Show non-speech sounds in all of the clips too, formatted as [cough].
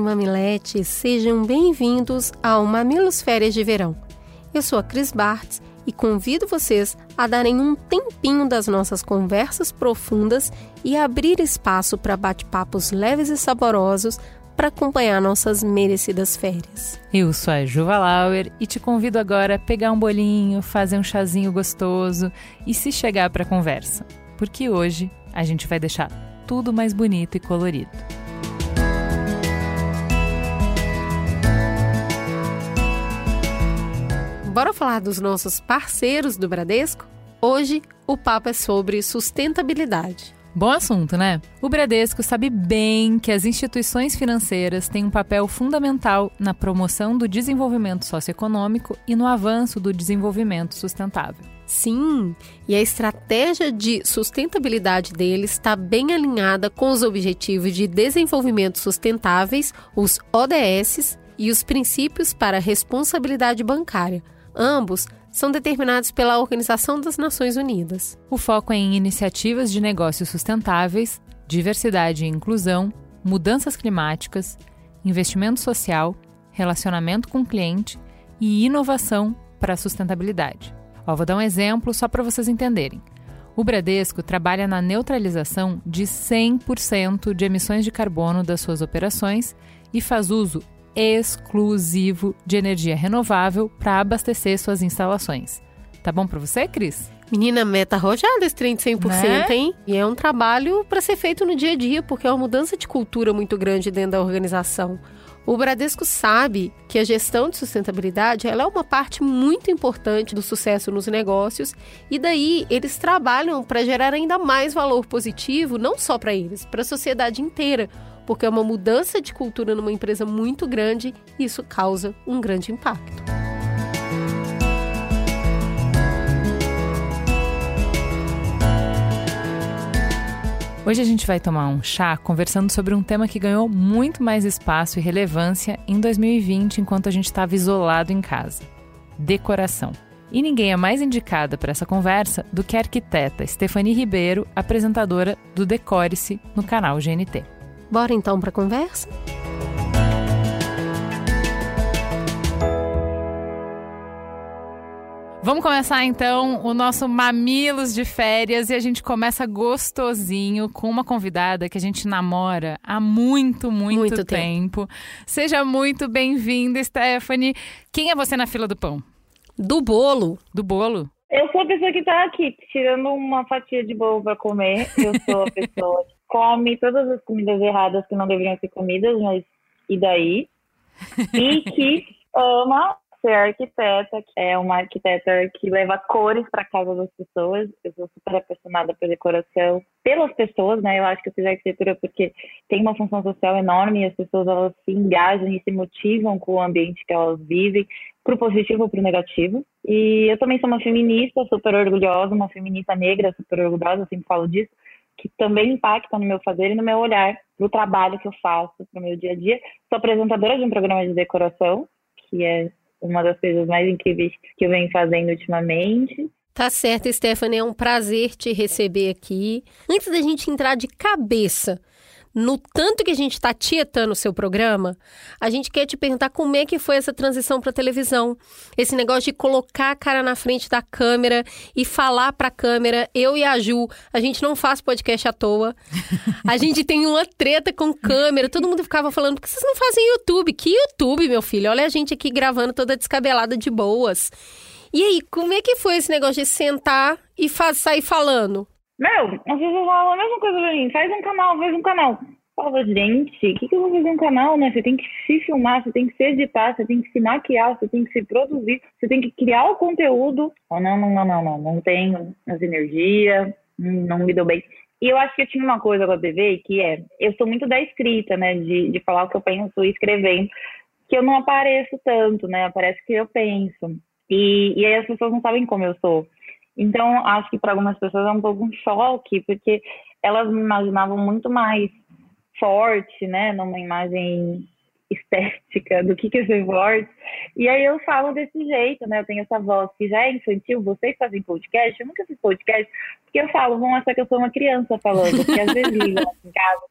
e mamiletes, sejam bem-vindos ao Mamilos Férias de Verão. Eu sou a Cris Bartz e convido vocês a darem um tempinho das nossas conversas profundas e abrir espaço para bate-papos leves e saborosos para acompanhar nossas merecidas férias. Eu sou a Juva Lauer e te convido agora a pegar um bolinho, fazer um chazinho gostoso e se chegar para a conversa, porque hoje a gente vai deixar tudo mais bonito e colorido. Bora falar dos nossos parceiros do Bradesco? Hoje o papo é sobre sustentabilidade. Bom assunto, né? O Bradesco sabe bem que as instituições financeiras têm um papel fundamental na promoção do desenvolvimento socioeconômico e no avanço do desenvolvimento sustentável. Sim, e a estratégia de sustentabilidade deles está bem alinhada com os Objetivos de Desenvolvimento Sustentáveis, os ODS, e os princípios para a responsabilidade bancária Ambos são determinados pela Organização das Nações Unidas. O foco é em iniciativas de negócios sustentáveis, diversidade e inclusão, mudanças climáticas, investimento social, relacionamento com o cliente e inovação para a sustentabilidade. Ó, vou dar um exemplo só para vocês entenderem. O Bradesco trabalha na neutralização de 100% de emissões de carbono das suas operações e faz uso exclusivo de energia renovável para abastecer suas instalações. Tá bom para você, Cris? Menina, meta arrojada esse trem de 100%, né? hein? E é um trabalho para ser feito no dia a dia, porque é uma mudança de cultura muito grande dentro da organização. O Bradesco sabe que a gestão de sustentabilidade ela é uma parte muito importante do sucesso nos negócios e daí eles trabalham para gerar ainda mais valor positivo, não só para eles, para a sociedade inteira porque é uma mudança de cultura numa empresa muito grande e isso causa um grande impacto. Hoje a gente vai tomar um chá conversando sobre um tema que ganhou muito mais espaço e relevância em 2020 enquanto a gente estava isolado em casa: decoração. E ninguém é mais indicada para essa conversa do que a arquiteta Stephanie Ribeiro, apresentadora do Decore-se no canal GNT. Bora então para a conversa? Vamos começar então o nosso Mamilos de Férias e a gente começa gostosinho com uma convidada que a gente namora há muito, muito, muito tempo. tempo. Seja muito bem-vinda, Stephanie. Quem é você na fila do pão? Do bolo. Do bolo? Eu sou a pessoa que tá aqui tirando uma fatia de bolo para comer. Eu sou a pessoa come todas as comidas erradas que não deveriam ser comidas, mas e daí? E [laughs] que ama ser arquiteta, que é uma arquiteta que leva cores para casa das pessoas. Eu sou super apaixonada por decoração, pelas pessoas, né? Eu acho que eu fiz arquitetura porque tem uma função social enorme e as pessoas elas se engajam e se motivam com o ambiente que elas vivem, pro positivo ou pro negativo. E eu também sou uma feminista, super orgulhosa, uma feminista negra, super orgulhosa, eu sempre falo disso que também impactam no meu fazer e no meu olhar para o trabalho que eu faço, para o meu dia a dia. Sou apresentadora de um programa de decoração, que é uma das coisas mais incríveis que eu venho fazendo ultimamente. Tá certo, Stephanie, é um prazer te receber aqui. Antes da gente entrar de cabeça no tanto que a gente está tietando o seu programa, a gente quer te perguntar como é que foi essa transição para televisão. Esse negócio de colocar a cara na frente da câmera e falar para a câmera. Eu e a Ju, a gente não faz podcast à toa. A [laughs] gente tem uma treta com câmera. Todo mundo ficava falando, por que vocês não fazem YouTube? Que YouTube, meu filho? Olha a gente aqui gravando toda descabelada de boas. E aí, como é que foi esse negócio de sentar e sair falando? Meu, vezes eu falo a mesma coisa pra mim, faz um canal, faz um canal. Fala, gente, o que, que eu vou fazer um canal, né? Você tem que se filmar, você tem que se editar, você tem que se maquiar, você tem que se produzir, você tem que criar o conteúdo. Oh, não, não, não, não, não, não tenho as energias, não me dou bem. E eu acho que eu tinha uma coisa com a TV que é, eu sou muito da escrita, né? De, de falar o que eu penso escrevendo. que eu não apareço tanto, né? Aparece que eu penso. E, e aí as pessoas não sabem como eu sou. Então, acho que para algumas pessoas é um pouco um choque, porque elas me imaginavam muito mais forte, né? Numa imagem estética do que, que ser forte. E aí eu falo desse jeito, né? Eu tenho essa voz que já é infantil, vocês fazem podcast, eu nunca fiz podcast, porque eu falo, vão achar que eu sou uma criança falando, porque às vezes ligam em casa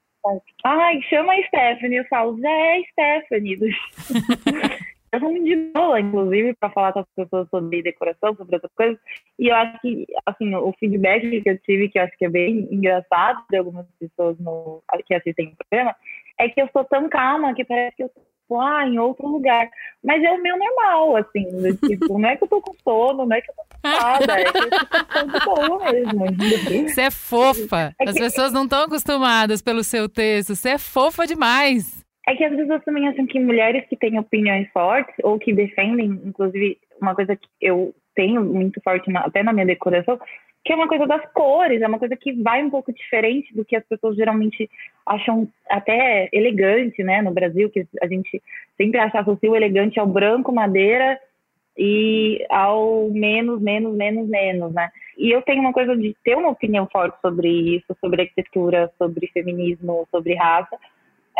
Ai, chama a Stephanie. Eu falo, já é Stephanie. [laughs] eu sou de boa, inclusive, para falar com as pessoas sobre decoração, sobre outras coisas. E eu acho que, assim, o feedback que eu tive, que eu acho que é bem engraçado de algumas pessoas no, que assistem o programa, é que eu sou tão calma que parece que eu lá em outro lugar. Mas é o meu normal, assim, tipo, não é que eu tô com sono, não é que eu tô cansada, [laughs] é que eu tô boa mesmo. Você é fofa. É. As pessoas não estão acostumadas pelo seu texto. Você é fofa demais. É que as pessoas também acham que mulheres que têm opiniões fortes ou que defendem, inclusive, uma coisa que eu tenho muito forte na, até na minha decoração, que é uma coisa das cores, é uma coisa que vai um pouco diferente do que as pessoas geralmente acham até elegante, né? No Brasil, que a gente sempre acha associa o elegante ao branco, madeira e ao menos, menos, menos, menos, né? E eu tenho uma coisa de ter uma opinião forte sobre isso, sobre arquitetura, sobre feminismo, sobre raça.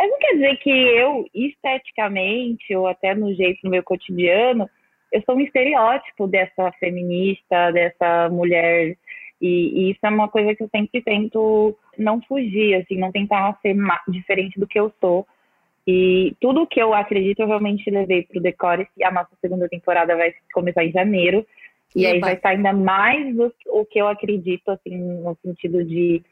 Mas não quer dizer que eu, esteticamente, ou até no jeito do meu cotidiano, eu sou um estereótipo dessa feminista, dessa mulher e, e, isso é uma coisa que eu sempre tento não fugir, assim, não tentar ser diferente do que eu sou. E tudo que eu acredito eu realmente levei para o Decore. A nossa segunda temporada vai começar em janeiro. E aí vai estar ainda mais o, o que eu acredito, assim, no sentido de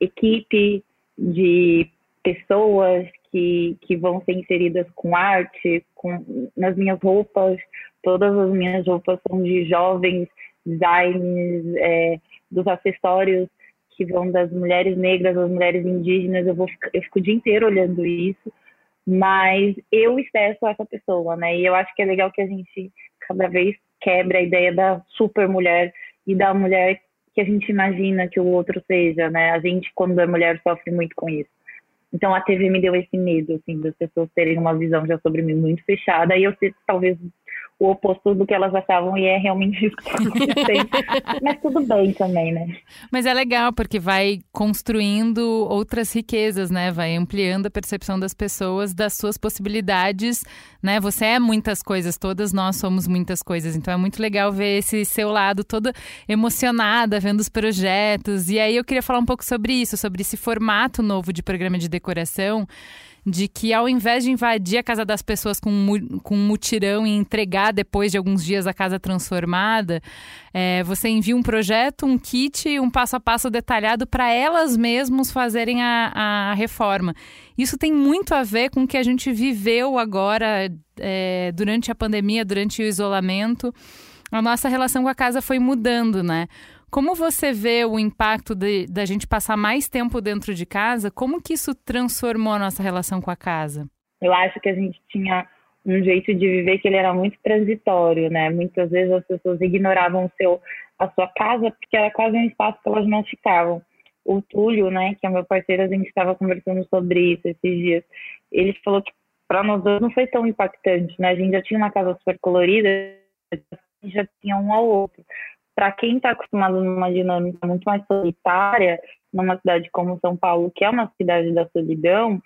equipe, de pessoas que, que vão ser inseridas com arte, com, nas minhas roupas. Todas as minhas roupas são de jovens designers, é, dos acessórios que vão das mulheres negras às mulheres indígenas, eu vou eu fico o dia inteiro olhando isso, mas eu excesso essa pessoa, né? E eu acho que é legal que a gente cada vez quebra a ideia da super mulher e da mulher que a gente imagina que o outro seja, né? A gente quando é mulher sofre muito com isso. Então a TV me deu esse medo, assim, das pessoas terem uma visão já sobre mim muito fechada e eu ser talvez o oposto do que elas achavam e é realmente isso que está acontecendo. Mas tudo bem também, né? Mas é legal porque vai construindo outras riquezas, né? Vai ampliando a percepção das pessoas das suas possibilidades, né? Você é muitas coisas, todas nós somos muitas coisas. Então é muito legal ver esse seu lado toda emocionada vendo os projetos. E aí eu queria falar um pouco sobre isso, sobre esse formato novo de programa de decoração de que ao invés de invadir a casa das pessoas com, com um mutirão e entregar depois de alguns dias a casa transformada, é, você envia um projeto, um kit, um passo a passo detalhado para elas mesmas fazerem a, a, reforma. Isso tem muito a ver com o que a gente viveu agora é, durante a pandemia, durante o isolamento. A nossa relação com a casa foi mudando, né? Como você vê o impacto de, da gente passar mais tempo dentro de casa? Como que isso transformou a nossa relação com a casa? Eu acho que a gente tinha um jeito de viver que ele era muito transitório, né? Muitas vezes as pessoas ignoravam o seu, a sua casa porque era quase um espaço que elas não ficavam. O Túlio, né, que é meu parceiro, a gente estava conversando sobre isso esses dias. Ele falou que para nós dois não foi tão impactante, né? A gente já tinha uma casa super colorida, já tinha um ao outro para quem está acostumado numa dinâmica muito mais solitária, numa cidade como São Paulo, que é uma cidade da solidão,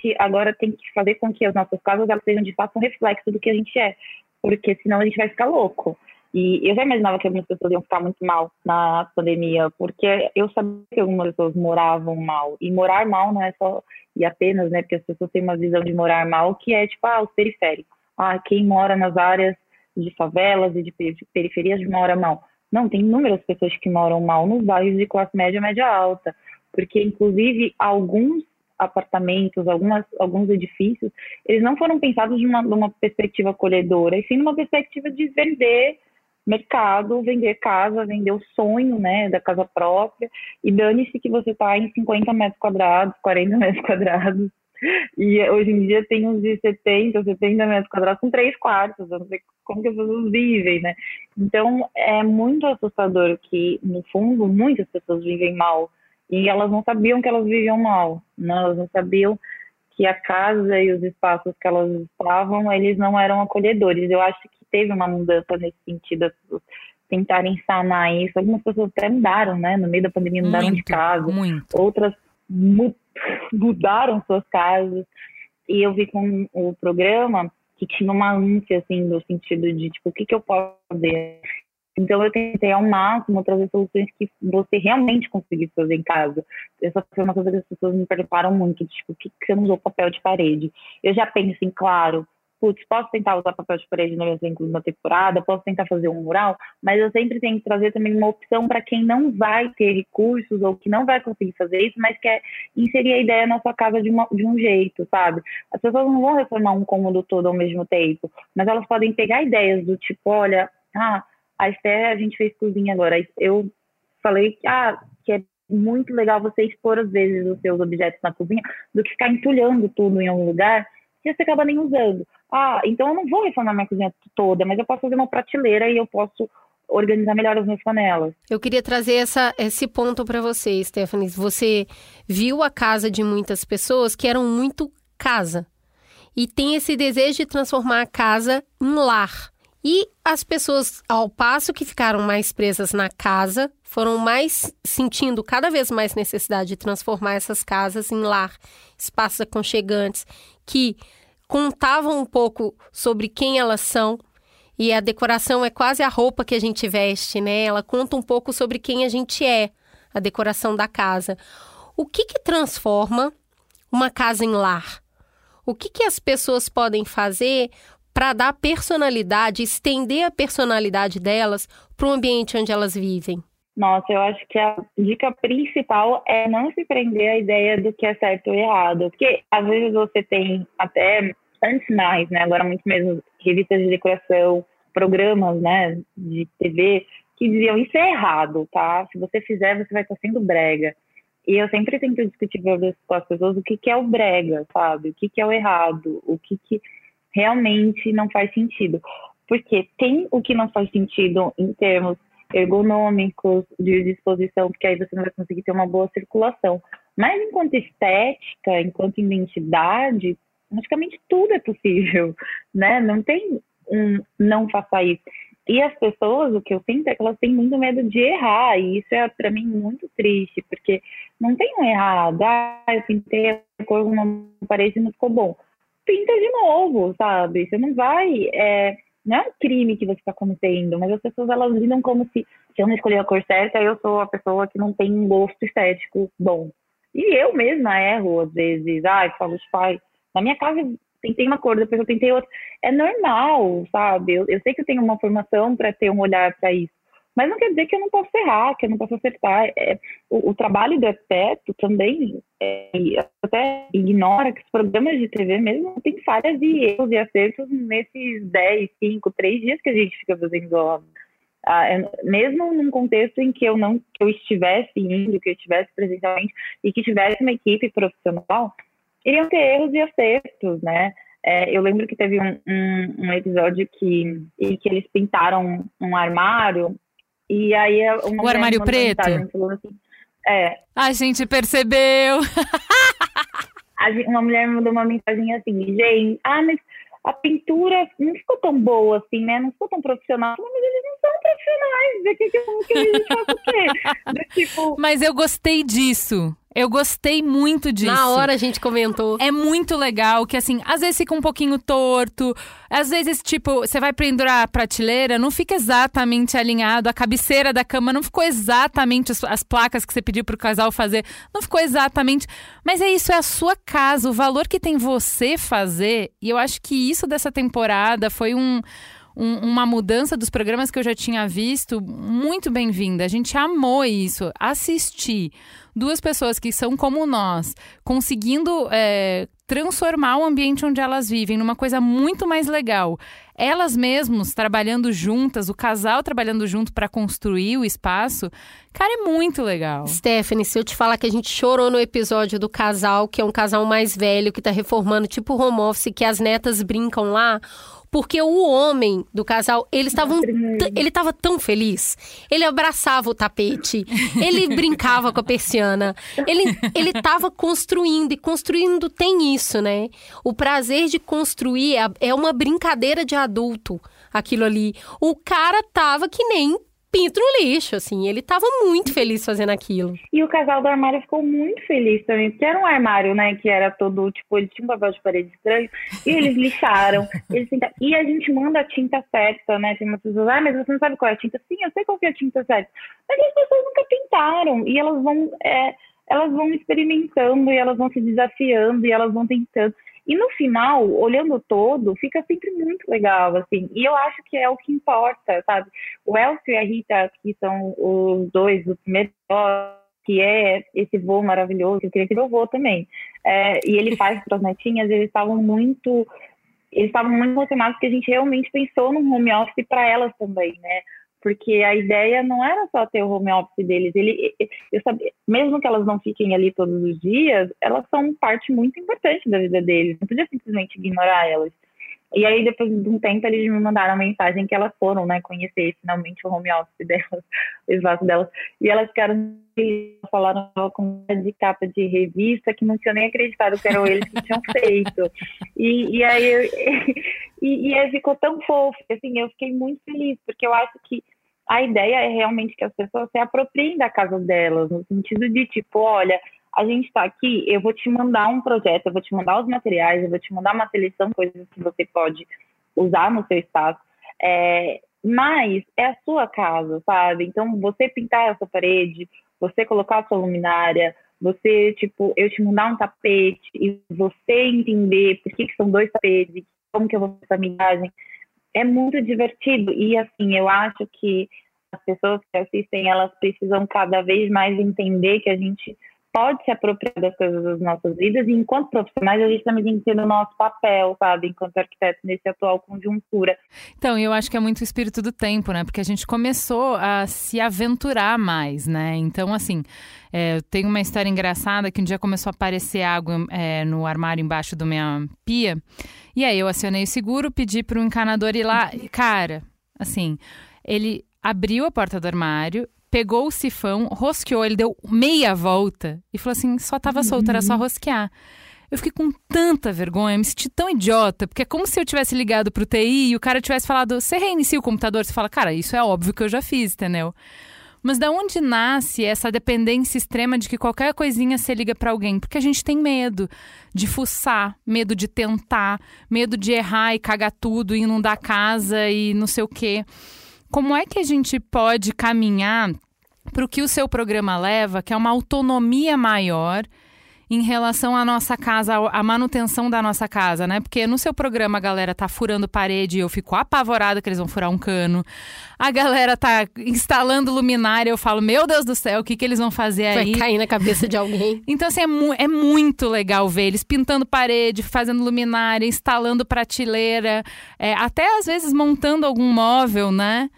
que agora tem que fazer com que as nossas casas elas sejam de fato um reflexo do que a gente é, porque senão a gente vai ficar louco. E eu já imaginava que algumas pessoas iam ficar muito mal na pandemia, porque eu sabia que algumas pessoas moravam mal. E morar mal não é só e apenas, né? Porque as pessoas têm uma visão de morar mal que é tipo, ah, os periféricos. Ah, quem mora nas áreas de favelas e de periferias mora mal. Não, tem inúmeras pessoas que moram mal nos bairros de classe média, média alta, porque inclusive alguns apartamentos, algumas, alguns edifícios, eles não foram pensados de uma, de uma perspectiva acolhedora, e sim numa perspectiva de vender mercado, vender casa, vender o sonho, né, da casa própria, e dane-se que você está em 50 metros quadrados, 40 metros quadrados, e hoje em dia tem uns de 70, 70 metros quadrados com três quartos. Eu não sei como que as pessoas vivem, né? Então é muito assustador que, no fundo, muitas pessoas vivem mal. E elas não sabiam que elas viviam mal. Né? Elas não sabiam que a casa e os espaços que elas estavam, eles não eram acolhedores. Eu acho que teve uma mudança nesse sentido, as pessoas tentarem sanar isso. Algumas pessoas até mudaram, né? No meio da pandemia mudaram Muito, de casa. muito. Outras mudaram suas casas. E eu vi com o programa que tinha uma ânsia, assim, no sentido de, tipo, o que, que eu posso fazer? Então, eu tentei ao máximo trazer soluções que você realmente conseguisse fazer em casa. Essa foi uma coisa que as pessoas me perguntaram muito, tipo, por que, que você usou papel de parede? Eu já penso assim, claro, putz, posso tentar usar papel de parede no elenco de uma temporada, posso tentar fazer um mural, mas eu sempre tenho que trazer também uma opção para quem não vai ter recursos ou que não vai conseguir fazer isso, mas quer inserir a ideia na sua casa de, uma, de um jeito, sabe? As pessoas não vão reformar um cômodo todo ao mesmo tempo, mas elas podem pegar ideias do tipo, olha, ah, a Esther, a gente fez cozinha agora, eu falei que, ah, que é muito legal você expor às vezes os seus objetos na cozinha do que ficar entulhando tudo em algum lugar que você acaba nem usando. Ah, então eu não vou reformar minha cozinha toda, mas eu posso fazer uma prateleira e eu posso organizar melhor as minhas panelas. Eu queria trazer essa, esse ponto para você, Stephanie. Você viu a casa de muitas pessoas que eram muito casa e tem esse desejo de transformar a casa em lar. E as pessoas, ao passo que ficaram mais presas na casa, foram mais sentindo cada vez mais necessidade de transformar essas casas em lar, espaços aconchegantes que contavam um pouco sobre quem elas são. E a decoração é quase a roupa que a gente veste, né? Ela conta um pouco sobre quem a gente é, a decoração da casa. O que que transforma uma casa em lar? O que que as pessoas podem fazer para dar personalidade, estender a personalidade delas para o ambiente onde elas vivem? Nossa, eu acho que a dica principal é não se prender à ideia do que é certo ou errado. Porque às vezes você tem até antes mais, né? Agora muito mesmo revistas de decoração, programas, né, de TV que diziam isso é errado, tá? Se você fizer, você vai estar sendo brega. E eu sempre tento discutir com as pessoas o que, que é o brega, sabe? O que, que é o errado, o que, que realmente não faz sentido. Porque tem o que não faz sentido em termos ergonômicos, de disposição, porque aí você não vai conseguir ter uma boa circulação. Mas enquanto estética, enquanto identidade, praticamente tudo é possível, [laughs] né? Não tem um não faça isso. E as pessoas, o que eu sinto é que elas têm muito medo de errar, e isso é para mim muito triste, porque não tem um errado. Ah, eu pintei a cor na parede e não ficou bom. Pinta de novo, sabe? Você não vai. É, não é um crime que você está cometendo, mas as pessoas elas lidam como se, se eu não escolher a cor certa, eu sou a pessoa que não tem um gosto estético bom. E eu mesma erro, às vezes. Ai, falo, pai, na minha casa tentei uma cor, depois eu tentei outra. É normal, sabe? Eu, eu sei que eu tenho uma formação para ter um olhar para isso. Mas não quer dizer que eu não posso errar, que eu não posso acertar. É, o, o, trabalho do arquiteto também é, até ignora que os programas de TV mesmo têm falhas e erros e acertos nesses 10, 5, 3 dias que a gente fica fazendo obra. Ah, é, mesmo num contexto em que eu não que eu estivesse indo, que eu estivesse presencialmente e que tivesse uma equipe profissional, iriam ter erros e acertos, né? É, eu lembro que teve um, um, um episódio que, em que eles pintaram um armário e aí uma o armário preto. Assim, é. A gente percebeu. uma mulher me mandou uma mensagem assim, gente, ah, mas a pintura não ficou tão boa assim, né? Não ficou tão profissional. Mas eles não profissionais. De que, que, que a gente faz o quê? Do, tipo... Mas eu gostei disso. Eu gostei muito disso. Na hora a gente comentou. É muito legal que, assim, às vezes fica um pouquinho torto. Às vezes, tipo, você vai pendurar a prateleira, não fica exatamente alinhado. A cabeceira da cama não ficou exatamente as, as placas que você pediu pro casal fazer. Não ficou exatamente. Mas é isso, é a sua casa. O valor que tem você fazer. E eu acho que isso dessa temporada foi um um, uma mudança dos programas que eu já tinha visto muito bem-vinda. A gente amou isso. Assistir duas pessoas que são como nós, conseguindo é, transformar o ambiente onde elas vivem numa coisa muito mais legal. elas mesmas trabalhando juntas, o casal trabalhando junto para construir o espaço, cara, é muito legal. Stephanie, se eu te falar que a gente chorou no episódio do casal, que é um casal mais velho que tá reformando tipo home office, que as netas brincam lá, porque o homem do casal, ele estava ele estava tão feliz. Ele abraçava o tapete, ele brincava com a persiana. Ele ele estava construindo e construindo tem isso, né? O prazer de construir é, é uma brincadeira de adulto, aquilo ali. O cara tava que nem pinto no lixo, assim. Ele tava muito feliz fazendo aquilo. E o casal do armário ficou muito feliz também, porque era um armário, né, que era todo, tipo, ele tinha um papel de parede estranho, e eles lixaram. [laughs] eles tentaram... E a gente manda a tinta certa, né? Tem umas pessoas, ah, mas você não sabe qual é a tinta? Sim, eu sei qual é a tinta certa. Mas as pessoas nunca tentaram, e elas vão, é, elas vão experimentando, e elas vão se desafiando, e elas vão tentando. E no final, olhando todo, fica sempre muito legal, assim. E eu acho que é o que importa, sabe? O Elcio e a Rita, que são os dois, os primeiros que é esse voo maravilhoso, eu queria que eu voo também. É, e ele faz para as netinhas, eles estavam muito eles estavam muito emocionados porque a gente realmente pensou no home office para elas também, né? Porque a ideia não era só ter o home office deles. Ele, sabia, mesmo que elas não fiquem ali todos os dias, elas são parte muito importante da vida deles. Não podia simplesmente ignorar elas. E aí, depois de um tempo, eles me mandaram mensagem que elas foram, né, conhecer finalmente o home office [laughs] delas, o espaço delas. E elas ficaram, falaram com de capa de revista que não tinham nem acreditado que eram eles que tinham [laughs] feito. E, e aí, [laughs] e, e aí ficou tão fofo, assim, eu fiquei muito feliz, porque eu acho que a ideia é realmente que as pessoas se apropriem da casa delas, no sentido de tipo, olha, a gente está aqui, eu vou te mandar um projeto, eu vou te mandar os materiais, eu vou te mandar uma seleção de coisas que você pode usar no seu espaço. É, mas é a sua casa, sabe? Então, você pintar essa parede, você colocar a sua luminária, você, tipo, eu te mandar um tapete e você entender por que, que são dois tapetes, como que eu vou fazer essa migagem, é muito divertido. E, assim, eu acho que as pessoas que assistem, elas precisam cada vez mais entender que a gente pode se apropriar das coisas das nossas vidas e enquanto profissionais a gente também tem que ter o nosso papel, sabe, enquanto arquiteto nesse atual conjuntura. Então, eu acho que é muito o espírito do tempo, né, porque a gente começou a se aventurar mais, né, então assim, é, eu tenho uma história engraçada que um dia começou a aparecer água é, no armário embaixo da minha pia, e aí eu acionei o seguro, pedi para o encanador ir lá, cara, assim, ele abriu a porta do armário, pegou o sifão, rosqueou, ele deu meia volta e falou assim: só tava solto, era só rosquear. Eu fiquei com tanta vergonha, me senti tão idiota, porque é como se eu tivesse ligado pro TI e o cara tivesse falado: você reinicia o computador? Você fala, cara, isso é óbvio que eu já fiz, entendeu? Mas da onde nasce essa dependência extrema de que qualquer coisinha você liga para alguém? Porque a gente tem medo de fuçar, medo de tentar, medo de errar e cagar tudo e inundar a casa e não sei o quê. Como é que a gente pode caminhar para o que o seu programa leva, que é uma autonomia maior em relação à nossa casa, à manutenção da nossa casa, né? Porque no seu programa a galera tá furando parede e eu fico apavorada que eles vão furar um cano. A galera tá instalando luminária, eu falo, meu Deus do céu, o que, que eles vão fazer aí? Vai cair na cabeça de alguém. [laughs] Então, assim, é, mu é muito legal ver eles pintando parede, fazendo luminária, instalando prateleira, é, até às vezes montando algum móvel, né?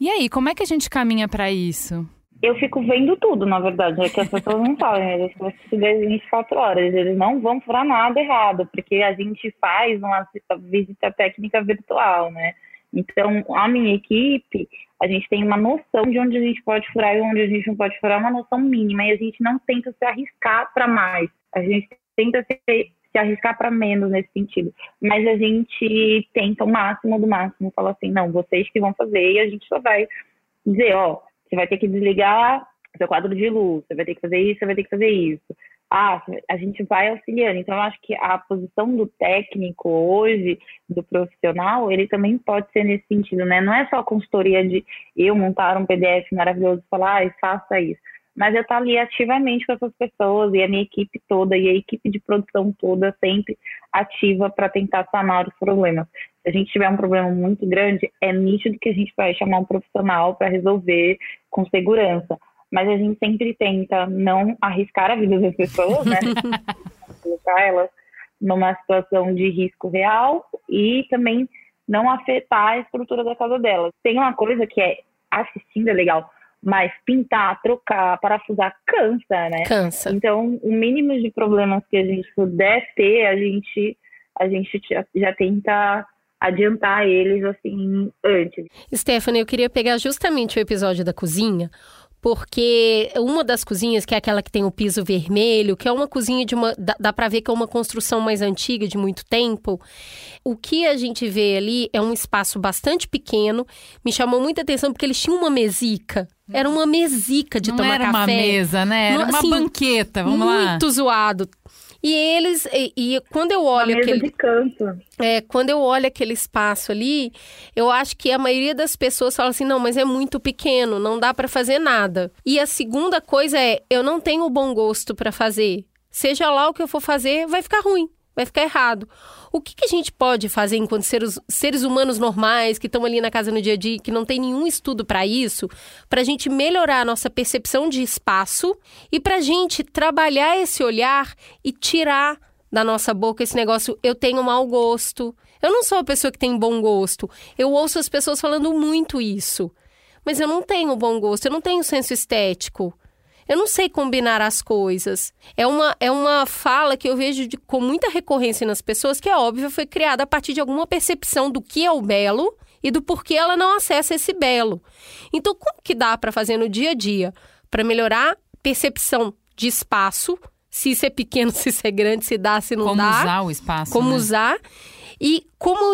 E aí, como é que a gente caminha para isso? eu fico vendo tudo, na verdade, é que as pessoas não sabem, eles ficam 24 horas, eles não vão furar nada errado, porque a gente faz uma visita técnica virtual, né? Então, a minha equipe, a gente tem uma noção de onde a gente pode furar e onde a gente não pode furar, uma noção mínima, e a gente não tenta se arriscar para mais, a gente tenta se, se arriscar para menos nesse sentido, mas a gente tenta o máximo do máximo, fala assim, não, vocês que vão fazer, e a gente só vai dizer, ó, você vai ter que desligar seu quadro de luz, você vai ter que fazer isso, você vai ter que fazer isso. Ah, a gente vai auxiliando. Então, eu acho que a posição do técnico hoje, do profissional, ele também pode ser nesse sentido, né? Não é só a consultoria de eu montar um PDF maravilhoso e falar, ah, faça isso. Mas eu estar ali ativamente com essas pessoas e a minha equipe toda e a equipe de produção toda sempre ativa para tentar sanar os problemas se a gente tiver um problema muito grande, é nítido que a gente vai chamar um profissional para resolver com segurança. Mas a gente sempre tenta não arriscar a vida das pessoas, né? [laughs] Colocar elas numa situação de risco real e também não afetar a estrutura da casa dela. Tem uma coisa que é assistindo é legal, mas pintar, trocar, parafusar cansa, né? Cansa. Então, o mínimo de problemas que a gente puder ter, a gente a gente já, já tenta adiantar eles assim antes. Stephanie, eu queria pegar justamente o episódio da cozinha, porque uma das cozinhas, que é aquela que tem o piso vermelho, que é uma cozinha de uma. dá, dá para ver que é uma construção mais antiga, de muito tempo. O que a gente vê ali é um espaço bastante pequeno. Me chamou muita atenção porque eles tinham uma mesica. Era uma mesica de Não tomar era café. uma mesa, né? Era Não, uma assim, banqueta, vamos lá. muito zoado. E eles, e, e quando eu Uma olho mesa aquele, de canto. é, quando eu olho aquele espaço ali, eu acho que a maioria das pessoas fala assim: não, mas é muito pequeno, não dá para fazer nada. E a segunda coisa é: eu não tenho bom gosto para fazer. Seja lá o que eu for fazer, vai ficar ruim, vai ficar errado. O que, que a gente pode fazer enquanto seres, seres humanos normais que estão ali na casa no dia a dia, que não tem nenhum estudo para isso, para a gente melhorar a nossa percepção de espaço e para a gente trabalhar esse olhar e tirar da nossa boca esse negócio, eu tenho mau gosto. Eu não sou uma pessoa que tem bom gosto. Eu ouço as pessoas falando muito isso. Mas eu não tenho bom gosto, eu não tenho senso estético. Eu não sei combinar as coisas. É uma, é uma fala que eu vejo de- com muita recorrência nas pessoas, que é óbvio, foi criada a partir de alguma percepção do que é o belo e do porquê ela não acessa esse belo. Então, como que dá para fazer no dia a dia para melhorar a percepção de espaço, se isso é pequeno, [laughs] se isso é grande, se dá, se não Como dá, usar o espaço, como né? usar e como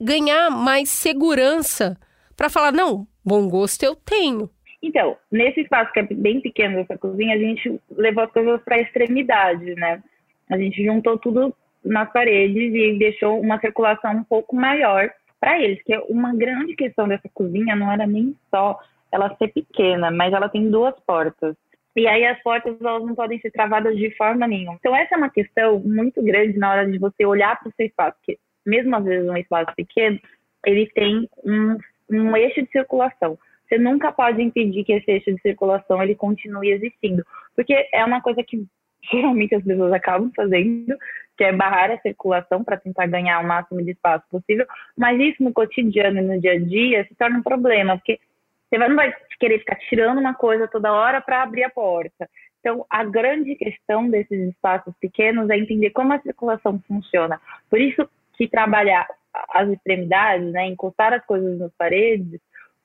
ganhar mais segurança para falar não, bom gosto eu tenho. Então, nesse espaço que é bem pequeno dessa cozinha, a gente levou as coisas para a extremidade, né? A gente juntou tudo nas paredes e deixou uma circulação um pouco maior para eles, que é uma grande questão dessa cozinha não era nem só ela ser pequena, mas ela tem duas portas. E aí as portas elas não podem ser travadas de forma nenhuma. Então essa é uma questão muito grande na hora de você olhar para o seu espaço, porque mesmo às vezes um espaço pequeno, ele tem um, um eixo de circulação. Você nunca pode impedir que esse eixo de circulação ele continue existindo, porque é uma coisa que [laughs] geralmente as pessoas acabam fazendo, que é barrar a circulação para tentar ganhar o máximo de espaço possível, mas isso no cotidiano e no dia a dia se torna um problema, porque você não vai querer ficar tirando uma coisa toda hora para abrir a porta. Então, a grande questão desses espaços pequenos é entender como a circulação funciona. Por isso que trabalhar as extremidades, né, encostar as coisas nas paredes,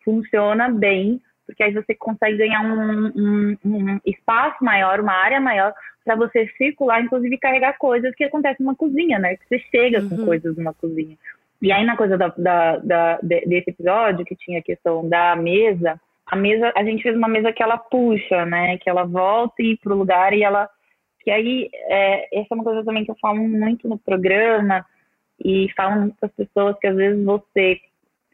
funciona bem, porque aí você consegue ganhar um, um, um espaço maior, uma área maior, para você circular, inclusive carregar coisas que acontecem numa cozinha, né? Que você chega com Uhum. coisas numa cozinha. E aí, na coisa da, da, da- de- desse episódio, que tinha a questão da mesa, a mesa, a gente fez uma mesa que ela puxa, né? Que ela volta e ir pro lugar e ela. Que aí, é, essa é uma coisa também que eu falo muito no programa e falo muito para as pessoas que às vezes você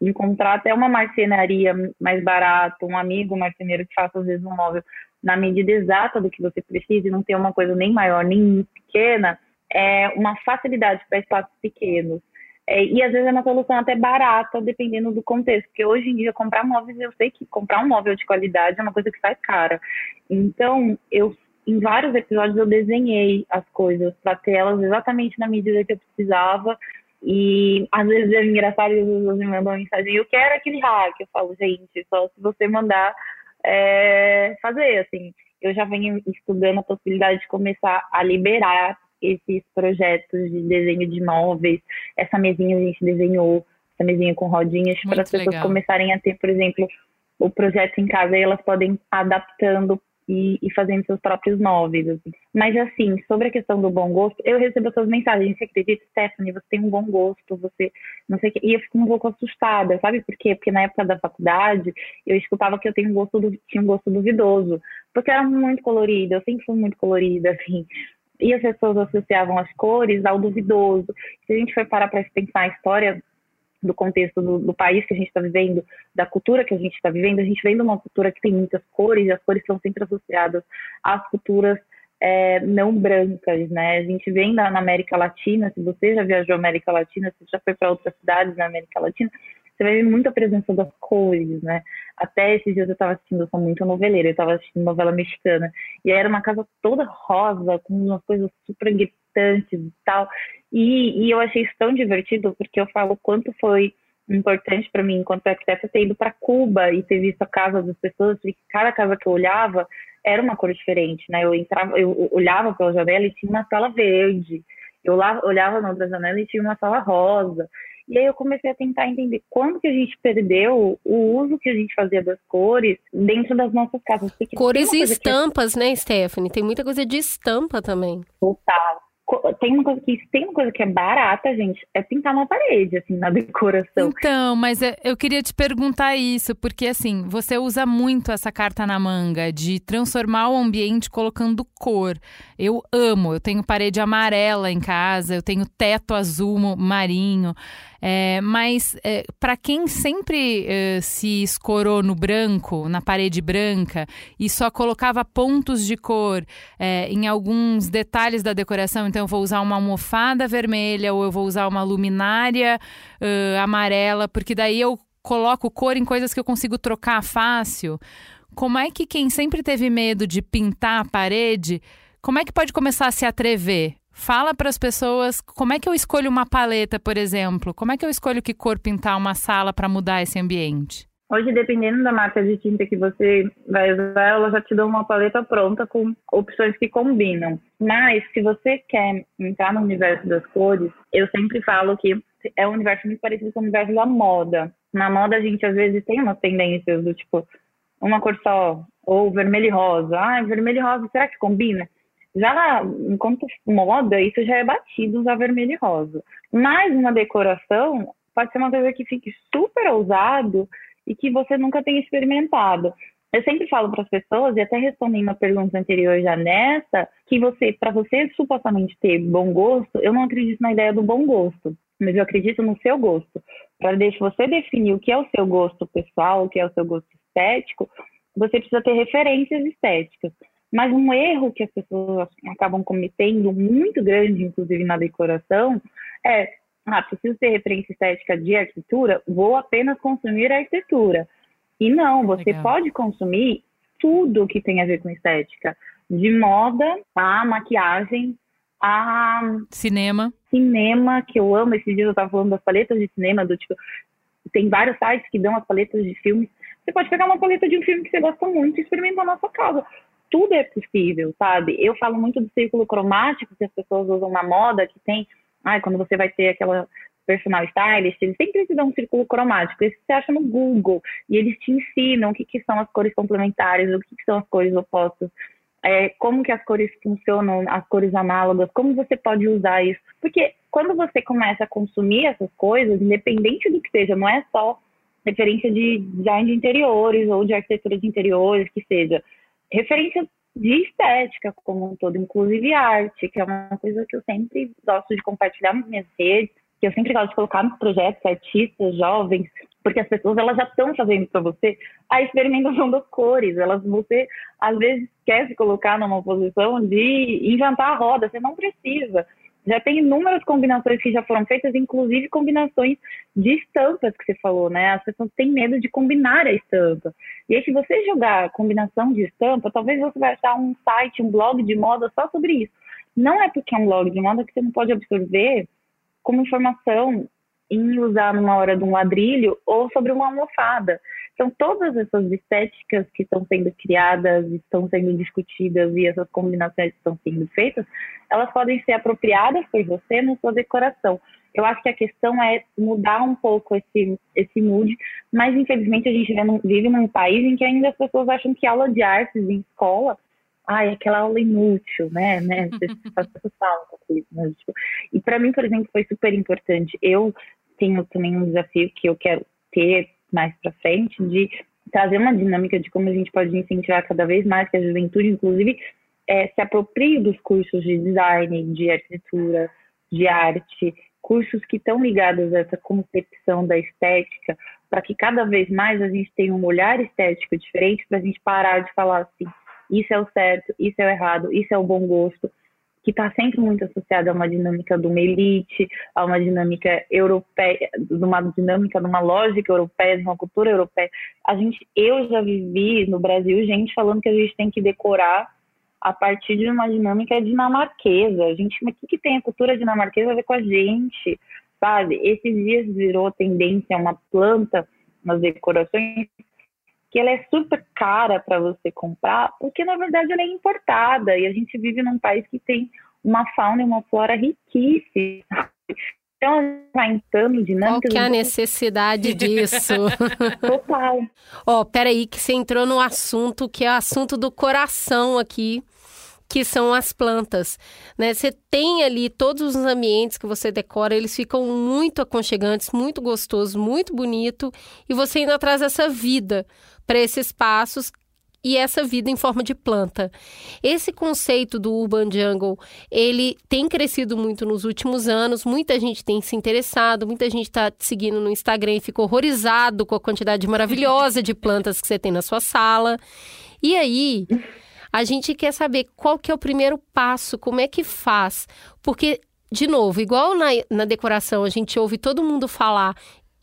encontrar até uma marcenaria mais barata, um amigo marceneiro que faça às vezes um móvel na medida exata do que você precisa e não ter uma coisa nem maior nem pequena, é uma facilidade para espaços pequenos. É, e às vezes é uma solução até barata, dependendo do contexto. Porque hoje em dia, comprar móveis, eu sei que comprar um móvel de qualidade é uma coisa que sai cara. Então, eu, em vários episódios, eu desenhei as coisas para ter elas exatamente na medida que eu precisava. E às vezes é engraçado, às vezes me mandam uma mensagem, eu quero aquele hack. Eu falo, gente, só se você mandar é, fazer, assim. Eu já venho estudando a possibilidade de começar a liberar esses projetos de desenho de móveis. Essa mesinha a gente desenhou, essa mesinha com rodinhas, para as pessoas legal. começarem a ter, por exemplo, o projeto em casa e elas podem adaptando e, e fazendo seus próprios móveis. assim. Mas assim, sobre a questão do bom gosto, eu recebo essas mensagens, você acredita, Stephanie, você tem um bom gosto, você não sei o que, e eu fico um pouco assustada, sabe por quê? Porque na época da faculdade, eu escutava que eu tenho um gosto, du- tinha um gosto duvidoso, porque era muito colorida, eu sempre fui muito colorida, [laughs] assim, e as pessoas associavam as cores ao duvidoso. Se a gente for parar para pensar a história do contexto do, do país que a gente está vivendo, da cultura que a gente está vivendo, a gente vem de uma cultura que tem muitas cores, e as cores são sempre associadas às culturas é, não brancas, né? A gente vem da, na América Latina, se você já viajou à América Latina, se já foi para outras cidades na América Latina, você vai ver muita presença das cores, né? Até esses dias eu estava assistindo, eu sou muito noveleira, eu estava assistindo novela mexicana, e aí era uma casa toda rosa, com umas coisas super gritantes e tal, e, e eu achei isso tão divertido, porque eu falo quanto foi importante para mim, enquanto arquiteta, ter ido para Cuba e ter visto a casa das pessoas, porque cada casa que eu olhava era uma cor diferente, né? Eu entrava, eu olhava pela janela e tinha uma sala verde. Eu olhava na outra janela e tinha uma sala rosa. E aí eu comecei a tentar entender quando que a gente perdeu o uso que a gente fazia das cores dentro das nossas casas. Cores e estampas, que... né, Stephanie? Tem muita coisa de estampa também. Total tem uma coisa que tem uma coisa que é barata, gente, é pintar uma parede, assim, na decoração. Então, mas é, eu queria te perguntar isso, porque assim, você usa muito essa carta na manga de transformar o ambiente colocando cor. Eu amo, eu tenho parede amarela em casa, eu tenho teto azul marinho. É, mas é, para quem sempre é, se escorou no branco, na parede branca, e só colocava pontos de cor é, em alguns detalhes da decoração, então eu vou usar uma almofada vermelha ou eu vou usar uma luminária uh, amarela, porque daí eu coloco cor em coisas que eu consigo trocar fácil. Como é que quem sempre teve medo de pintar a parede, como é que pode começar a se atrever? Fala para as pessoas como é que eu escolho uma paleta, por exemplo. Como é que eu escolho que cor pintar uma sala para mudar esse ambiente? Hoje, dependendo da marca de tinta que você vai usar, ela já te dá uma paleta pronta com opções que combinam. Mas, se você quer entrar no universo das cores, eu sempre falo que é um universo muito parecido com o universo da moda. Na moda, a gente às vezes tem umas tendências do tipo uma cor só, ou vermelho e rosa. Ah, vermelho e rosa, será que combina? Já enquanto moda, isso já é batido usar vermelho e rosa. Mas uma decoração pode ser uma coisa que fique super ousado e que você nunca tenha experimentado. Eu sempre falo para as pessoas, e até respondi uma pergunta anterior já nessa, que você, para você supostamente ter bom gosto, eu não acredito na ideia do bom gosto, mas eu acredito no seu gosto. Para você definir o que é o seu gosto pessoal, o que é o seu gosto estético, você precisa ter referências estéticas. Mas um erro que as pessoas acabam cometendo, muito grande, inclusive na decoração, é: ah, preciso ter referência estética de arquitetura, vou apenas consumir arquitetura. E não, você Legal. pode consumir tudo que tem a ver com estética, de moda a maquiagem, a cinema. Cinema, que eu amo. Esses dias eu estava falando das paletas de cinema, do tipo, tem vários sites que dão as paletas de filmes. Você pode pegar uma paleta de um filme que você gosta muito e experimentar na sua casa tudo é possível, sabe? Eu falo muito do círculo cromático que as pessoas usam na moda, que tem, ai, quando você vai ter aquela personal stylist, eles sempre te dão um círculo cromático. Esse você acha no Google e eles te ensinam o que, que são as cores complementares, o que, que são as cores opostas, é, como que as cores funcionam, as cores análogas, como você pode usar isso. Porque quando você começa a consumir essas coisas, independente do que seja, não é só referência de design de interiores ou de arquitetura de interiores, que seja referência de estética como um todo, inclusive arte, que é uma coisa que eu sempre gosto de compartilhar nas minhas redes, que eu sempre gosto de colocar nos projetos artistas, jovens, porque as pessoas elas já estão fazendo para você a experimentação das cores, elas você às vezes quer se colocar numa posição de inventar a roda, você não precisa já tem inúmeras combinações que já foram feitas, inclusive combinações de estampas que você falou, né? As pessoas têm medo de combinar a estampa. E aí, se você jogar combinação de estampa, talvez você vai achar um site, um blog de moda só sobre isso. Não é porque é um blog de moda que você não pode absorver como informação em usar numa hora de um ladrilho ou sobre uma almofada. Então, todas essas estéticas que estão sendo criadas, estão sendo discutidas e essas combinações estão sendo feitas, elas podem ser apropriadas por você na sua decoração. Eu acho que a questão é mudar um pouco esse, esse mood, mas infelizmente a gente vive num país em que ainda as pessoas acham que aula de artes em escola ai, aquela aula inútil, né, né, [laughs] falam com isso, né, tipo, e para mim, por exemplo, foi super importante, eu tenho também um desafio que eu quero ter mais para frente de trazer uma dinâmica de como a gente pode incentivar cada vez mais que a juventude, inclusive, é, se aproprie dos cursos de design, de arquitetura, de arte, cursos que estão ligados a essa concepção da estética, para que cada vez mais a gente tenha um olhar estético diferente, para a gente parar de falar assim, isso é o certo, isso é o errado, isso é o bom gosto, que está sempre muito associada a uma dinâmica de uma elite, a uma dinâmica europeia, de uma dinâmica, de uma lógica europeia, de uma cultura europeia. A gente, eu já vivi no Brasil gente falando que a gente tem que decorar a partir de uma dinâmica dinamarquesa. A gente, mas o que, que tem a cultura dinamarquesa a ver com a gente? sabe? Esses dias virou tendência uma planta nas decorações que ela é super cara para você comprar, porque na verdade ela é importada e a gente vive num país que tem uma fauna e uma flora riquíssima. Então, vai entrando dinâmica. Qual que é a necessidade disso? [laughs] Total. Ó, oh, peraí, que você entrou no assunto que é o assunto do coração aqui, que são as plantas. Né? Você tem ali todos os ambientes que você decora, eles ficam muito aconchegantes, muito gostosos, muito bonito, e você ainda traz essa vida para esses espaços e essa vida em forma de planta. Esse conceito do urban jungle, ele tem crescido muito nos últimos anos, muita gente tem se interessado, muita gente está seguindo no Instagram e fica horrorizado com a quantidade maravilhosa de plantas que você tem na sua sala. E aí, a gente quer saber qual que é o primeiro passo, como é que faz, porque de novo, igual na, na decoração, a gente ouve todo mundo falar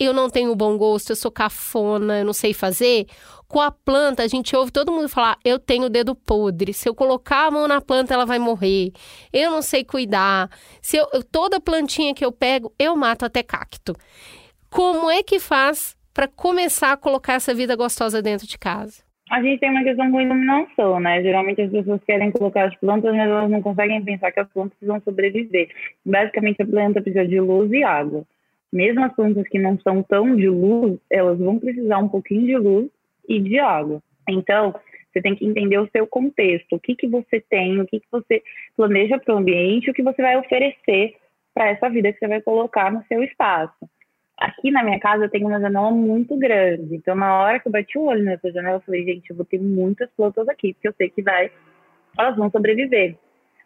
eu não tenho bom gosto, eu sou cafona, eu não sei fazer. Com a planta, a gente ouve todo mundo falar: eu tenho o dedo podre. Se eu colocar a mão na planta, ela vai morrer. Eu não sei cuidar. Se eu, toda plantinha que eu pego, eu mato até cacto. Como é que faz para começar a colocar essa vida gostosa dentro de casa? A gente tem uma questão com iluminação, né? Geralmente as pessoas querem colocar as plantas, mas elas não conseguem pensar que as plantas precisam sobreviver. Basicamente, a planta precisa de luz e água mesmo as plantas que não são tão de luz, elas vão precisar um pouquinho de luz e de água. Então, você tem que entender o seu contexto, o que, que você tem, o que, que você planeja para o ambiente, o que você vai oferecer para essa vida que você vai colocar no seu espaço. Aqui na minha casa eu tenho uma janela muito grande, então na hora que eu bati o olho nessa janela, eu falei, gente, eu vou ter muitas plantas aqui, porque eu sei que vai, elas vão sobreviver.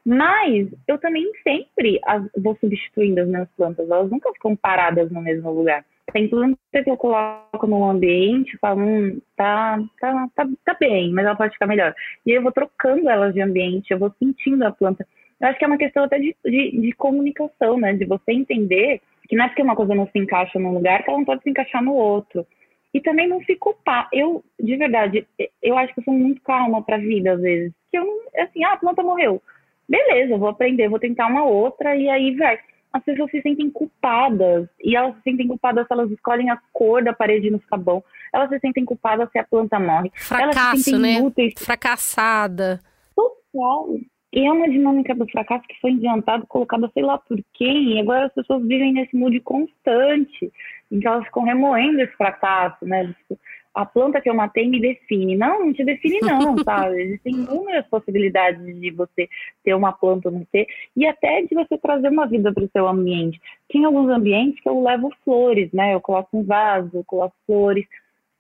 Mas eu também sempre vou substituindo as minhas plantas, elas nunca ficam paradas no mesmo lugar. Tem planta que eu coloco no ambiente falo, hum, tá, tá, tá, tá bem, mas ela pode ficar melhor. E aí eu vou trocando elas de ambiente, eu vou sentindo a planta. Eu acho que é uma questão até de, de, de comunicação, né? De você entender que não é porque uma coisa não se encaixa num lugar que ela não pode se encaixar no outro. E também não se culpar. Eu, de verdade, eu acho que eu sou muito calma pra vida, às vezes. Que eu, assim, ah, a planta morreu beleza, vou aprender, vou tentar uma outra e aí vai. As pessoas se sentem culpadas e elas se sentem culpadas se elas escolhem a cor da parede no sabão. Elas se sentem culpadas se a planta morre. Fracasso, né? Inúteis. Fracassada. Total. E é uma dinâmica do fracasso que foi inventado, colocada sei lá por quem, e agora as pessoas vivem nesse mood constante, em que elas ficam remoendo esse fracasso, né? Tipo, a planta que eu matei me define. Não, não te define não, [laughs] sabe? Existem inúmeras possibilidades de você ter uma planta ou não ter, e até de você trazer uma vida para o seu ambiente. Tem alguns ambientes que eu levo flores, né? Eu coloco um vaso, eu coloco flores,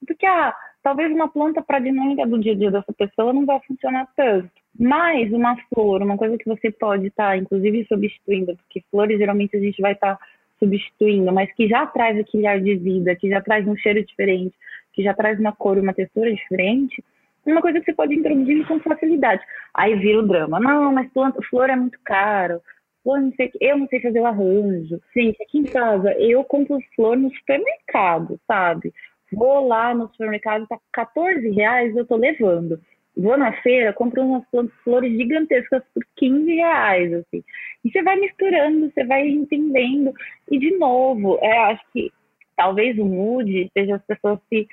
porque ah, talvez uma planta para a dinâmica do dia a dia dessa pessoa não vai funcionar tanto. Mas uma flor, uma coisa que você pode estar, tá, inclusive, substituindo, porque flores geralmente a gente vai estar tá substituindo, mas que já traz aquele ar de vida, que já traz um cheiro diferente, que já traz uma cor uma textura diferente, uma coisa que você pode introduzir com facilidade. Aí vira o drama. Não, mas planta, flor é muito caro. Flor não sei, eu não sei fazer o arranjo. Gente, aqui em casa eu compro flor no supermercado, sabe? Vou lá no supermercado, tá 14 reais, eu tô levando. Vou na feira, compro umas flores gigantescas por 15 reais, assim. E você vai misturando, você vai entendendo. E, de novo, é, acho que talvez o mood seja as pessoas se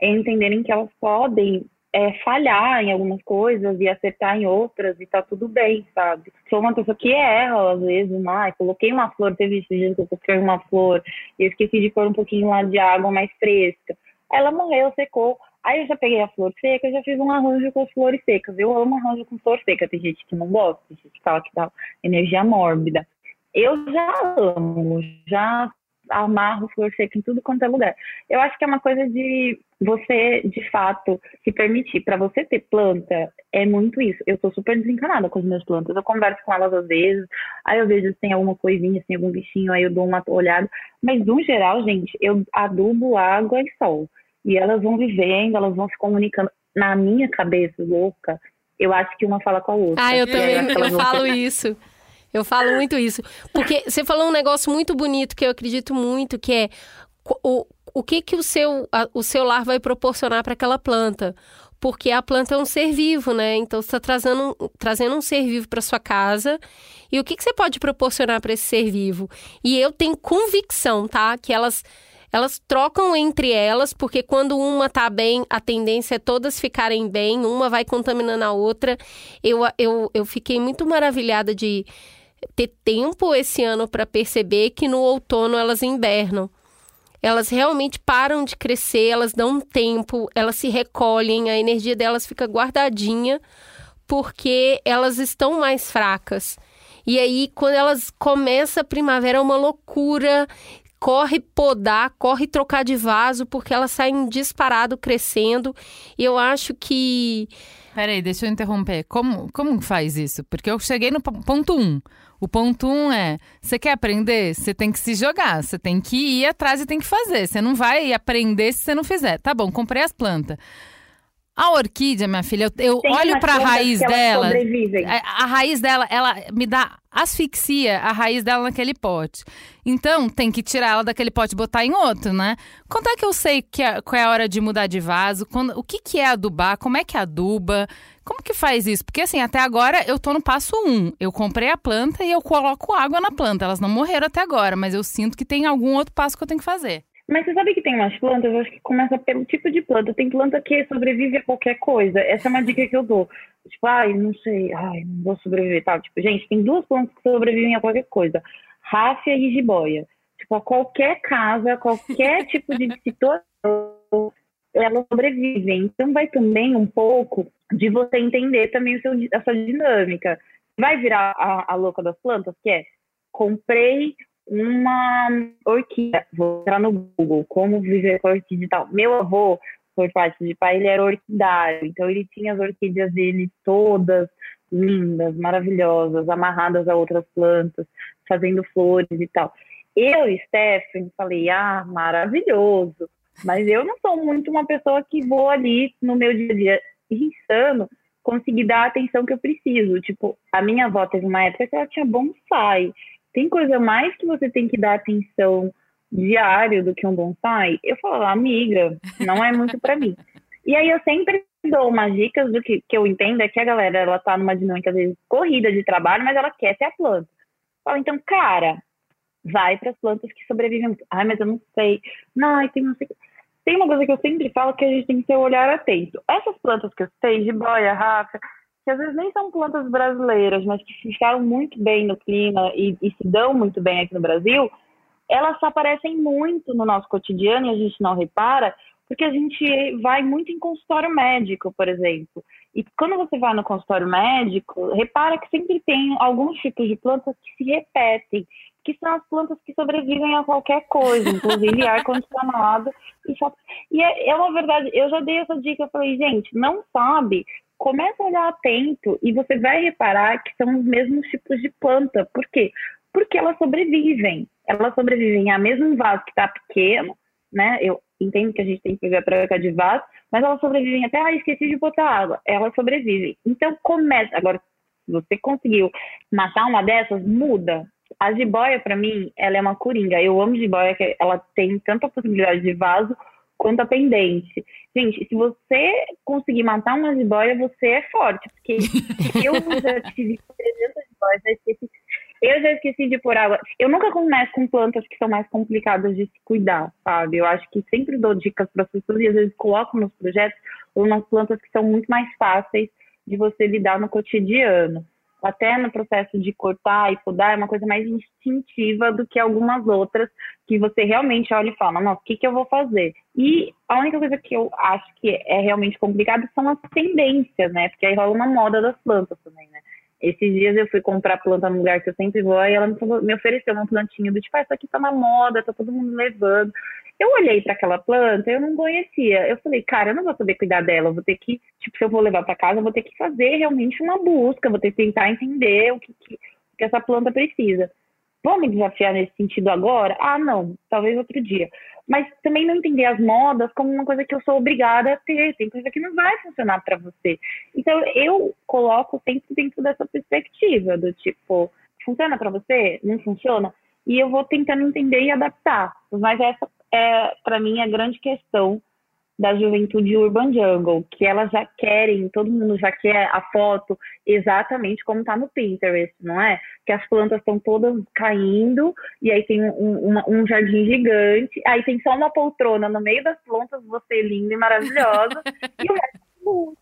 entenderem que elas podem é, falhar em algumas coisas e acertar em outras e tá tudo bem, sabe? Sou uma pessoa que erra, às vezes, mas coloquei uma flor, teve esse dia que eu coloquei uma flor e esqueci de pôr um pouquinho lá de água mais fresca. Ela morreu, secou. Aí eu já peguei a flor seca, já fiz um arranjo com flores secas. Eu amo arranjo com flor seca. Tem gente que não gosta, tem gente que fala que dá energia mórbida. Eu já amo, já amarro flor seca em tudo quanto é lugar. Eu acho que é uma coisa de você, de fato, se permitir. Para você ter planta, é muito isso. Eu sou super desencanada com as minhas plantas. Eu converso com elas às vezes, aí eu vejo se tem alguma coisinha, se tem algum bichinho, aí eu dou uma olhada. Mas, no geral, gente, eu adubo água e sol. E elas vão vivendo, elas vão se comunicando. Na minha cabeça louca, eu acho que uma fala com a outra. Ah, eu também eu [laughs] falo isso. Eu falo muito isso. Porque você falou um negócio muito bonito que eu acredito muito, que é o, o que, que o, seu, a, o seu lar vai proporcionar para aquela planta. porque a planta é um ser vivo, né? Então você está trazendo, trazendo um ser vivo para sua casa. E o que, que você pode proporcionar para esse ser vivo? E eu tenho convicção, tá? Que elas elas trocam entre elas, porque quando uma tá bem, a tendência é todas ficarem bem, uma vai contaminando a outra. Eu, eu, eu fiquei muito maravilhada de ter tempo esse ano para perceber que no outono elas invernam. Elas realmente param de crescer, elas dão tempo, elas se recolhem, a energia delas fica guardadinha, porque elas estão mais fracas. E aí, quando elas começam a primavera, é uma loucura corre podar, corre trocar de vaso, porque elas saem disparado crescendo. E eu acho que. Peraí, deixa eu interromper. Como, como faz isso? Porque eu cheguei no ponto um. O ponto um é: você quer aprender? Você tem que se jogar, você tem que ir atrás e tem que fazer. Você não vai aprender se você não fizer. Tá bom, comprei as plantas. A orquídea, minha filha, eu, eu olho para a raiz dela. A, a, raiz dela, ela me dá asfixia a raiz dela naquele pote. Então, tem que tirar ela daquele pote e botar em outro, né? Quando é que eu sei que é, qual é a hora de mudar de vaso? Quando, o que, que é adubar? Como é que aduba? Como que faz isso? Porque assim, até agora eu tô no passo um. Eu comprei a planta e eu coloco água na planta. Elas não morreram até agora, mas eu sinto que tem algum outro passo que eu tenho que fazer. Mas você sabe que tem umas plantas, eu acho que começa pelo tipo de planta. Tem planta que sobrevive a qualquer coisa. Essa é uma dica que eu dou. Tipo, ai, não sei, ai, não vou sobreviver, tá? Tipo, gente, tem duas plantas que sobrevivem a qualquer coisa. Ráfia e jiboia. Tipo, a qualquer casa, qualquer [laughs] tipo de situação, elas sobrevivem. Então vai também um pouco de você entender também o seu, a sua dinâmica. Vai virar a, a louca das plantas, que é comprei uma orquídea. Vou entrar no Google, como viver com orquídea e tal. Meu avô, por parte de pai, ele era orquidário, então ele tinha as orquídeas dele todas lindas, maravilhosas, amarradas a outras plantas, fazendo flores e tal. Eu Stephanie falei, ah, maravilhoso, mas eu não sou muito uma pessoa que vou ali no meu dia a dia insano conseguir dar a atenção que eu preciso. Tipo, a minha avó teve uma época que ela tinha bonsai, tem coisa mais que você tem que dar atenção diário do que um bonsai? Eu falo, amiga, não é muito para mim. E aí eu sempre dou umas dicas do que, que eu entendo é que a galera, ela tá numa dinâmica, às vezes, corrida de trabalho, mas ela quer ter a planta. Fala, então, cara, vai para as plantas que sobrevivem. Ai, mas eu não sei. Não, tem não sei. Tem uma coisa que eu sempre falo que a gente tem que ter um olhar atento. Essas plantas que eu sei, jiboia, rafa, que às vezes nem são plantas brasileiras, mas que ficaram muito bem no clima e, e se dão muito bem aqui no Brasil, elas aparecem muito no nosso cotidiano e a gente não repara, porque a gente vai muito em consultório médico, por exemplo. E quando você vai no consultório médico, repara que sempre tem alguns tipos de plantas que se repetem, que são as plantas que sobrevivem a qualquer coisa, inclusive [laughs] ar-condicionado. E, só... e é, é uma verdade, eu já dei essa dica, eu falei, gente, não sabe, começa a olhar atento e você vai reparar que são os mesmos tipos de planta. Por quê? Porque elas sobrevivem. Elas sobrevivem a mesmo vaso que está pequeno, né? Eu entendo que a gente tem que fazer a troca de vaso, mas elas sobrevivem até, ah, esqueci de botar água. Elas sobrevivem. Então começa. Agora, se você conseguiu matar uma dessas, muda. A jiboia, para mim, ela é uma coringa. Eu amo jiboia, que ela tem tanta possibilidade de vaso quanto a pendente. Gente, se você conseguir matar uma jiboia, você é forte, porque [laughs] eu já tive 300 jiboias, já esqueci, eu já esqueci de pôr água. Eu nunca começo com plantas que são mais complicadas de se cuidar, sabe? Eu acho que sempre dou dicas para as pessoas e às vezes coloco nos projetos umas plantas que são muito mais fáceis de você lidar no cotidiano até no processo de cortar e podar, é uma coisa mais instintiva do que algumas outras que você realmente olha e fala, nossa, o que, que eu vou fazer? E a única coisa que eu acho que é realmente complicada são as tendências, né? Porque aí rola uma moda das plantas também? Esses dias eu fui comprar planta no lugar que eu sempre vou e ela me, falou, me ofereceu uma plantinha do tipo, ah, aqui tá na moda, tá todo mundo levando. Eu olhei para aquela planta, eu não conhecia. Eu falei, cara, eu não vou poder cuidar dela, eu vou ter que, tipo, se eu vou levar para casa, eu vou ter que fazer realmente uma busca, vou ter que tentar entender o que, que, que essa planta precisa. Vou me desafiar nesse sentido agora? Ah, não, talvez outro dia. Mas também não entender as modas como uma coisa que eu sou obrigada a ter. Tem coisa que não vai funcionar para você. Então, eu coloco sempre dentro dessa perspectiva, do tipo, funciona para você? Não funciona? E eu vou tentando entender e adaptar. Mas essa é, para mim, a grande questão da juventude Urban Jungle, que elas já querem, todo mundo já quer a foto exatamente como está no Pinterest, não é? Que as plantas estão todas caindo, e aí tem um, um, um, jardim gigante, aí tem só uma poltrona no meio das plantas, você linda e maravilhosa, [laughs] e o resto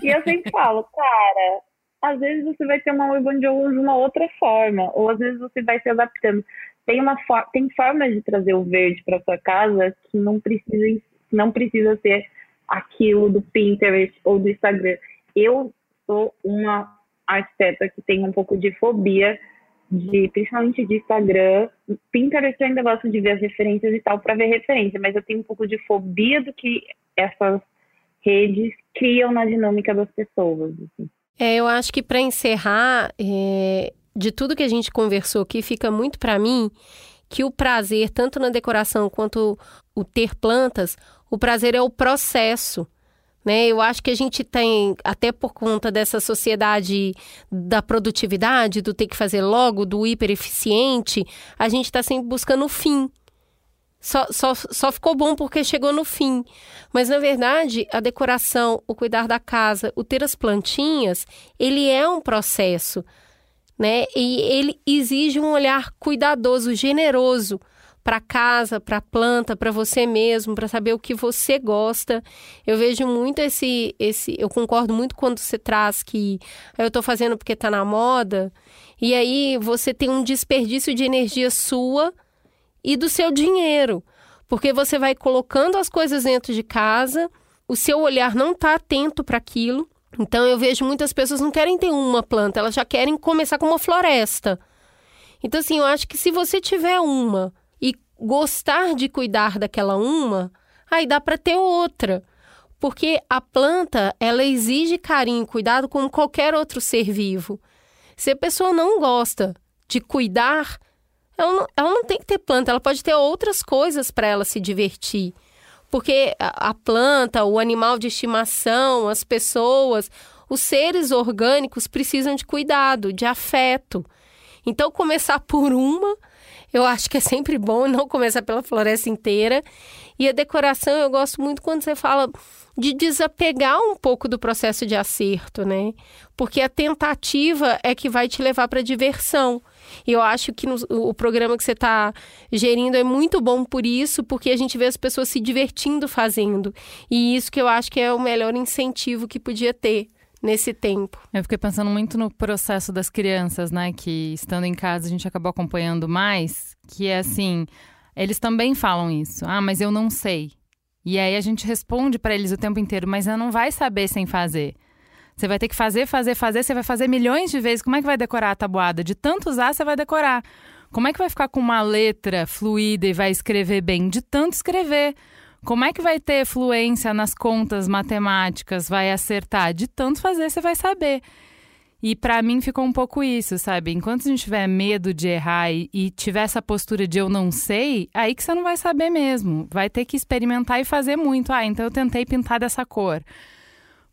é E eu sempre falo, cara, às vezes você vai ter uma Urban Jungle de uma outra forma, ou às vezes você vai se adaptando. Tem, uma tem formas de trazer o verde para sua casa que não precisa não precisa ser aquilo do Pinterest ou do Instagram. Eu sou uma arquiteta que tem um pouco de fobia de principalmente de Instagram. Pinterest eu ainda gosto de ver as referências e tal para ver referência, mas eu tenho um pouco de fobia do que essas redes criam na dinâmica das pessoas. Assim. É, eu acho que para encerrar, é, de tudo que a gente conversou aqui, fica muito para mim que o prazer, tanto na decoração quanto o ter plantas, o prazer é o processo. Né? Eu acho que a gente tem, até por conta dessa sociedade da produtividade, do ter que fazer logo, do hipereficiente, a gente está sempre buscando o fim. Só, só, só ficou bom porque chegou no fim. Mas, na verdade, a decoração, o cuidar da casa, o ter as plantinhas, ele é um processo. Né? E ele exige um olhar cuidadoso, generoso para casa, para planta, para você mesmo, para saber o que você gosta. Eu vejo muito esse esse, eu concordo muito quando você traz que eu estou fazendo porque está na moda, e aí você tem um desperdício de energia sua e do seu dinheiro, porque você vai colocando as coisas dentro de casa, o seu olhar não está atento para aquilo. Então eu vejo muitas pessoas não querem ter uma planta, elas já querem começar com uma floresta. Então assim, eu acho que se você tiver uma gostar de cuidar daquela uma, aí dá para ter outra. Porque a planta, ela exige carinho cuidado como qualquer outro ser vivo. Se a pessoa não gosta de cuidar, ela não, ela não tem que ter planta, ela pode ter outras coisas para ela se divertir. Porque a, a planta, o animal de estimação, as pessoas, os seres orgânicos precisam de cuidado, de afeto. Então, começar por uma eu acho que é sempre bom [laughs] não começar pela floresta inteira. E a decoração eu gosto muito quando você fala de desapegar um pouco do processo de acerto, né? Porque a tentativa é que vai te levar para diversão. E eu acho que no, o programa que você está gerindo é muito bom por isso, porque a gente vê as pessoas se divertindo fazendo. E isso que eu acho que é o melhor incentivo que podia ter nesse tempo. Eu fiquei pensando muito no processo das crianças, né? Que estando em casa a gente acabou acompanhando mais, que é assim, eles também falam isso. Ah, mas eu não sei. E aí a gente responde para eles o tempo inteiro, mas você não vai saber sem fazer. Você vai ter que fazer, fazer, fazer, você vai fazer milhões de vezes. Como é que vai decorar a tabuada? De tanto usar, você vai decorar. Como é que vai ficar com uma letra fluida e vai escrever bem? De tanto escrever. Como é que vai ter fluência nas contas matemáticas? Vai acertar? De tanto fazer, você vai saber. E para mim ficou um pouco isso, sabe? Enquanto a gente tiver medo de errar e, tiver essa postura de eu não sei, aí que você não vai saber mesmo. Vai ter que experimentar e fazer muito. Ah, então eu tentei pintar dessa cor.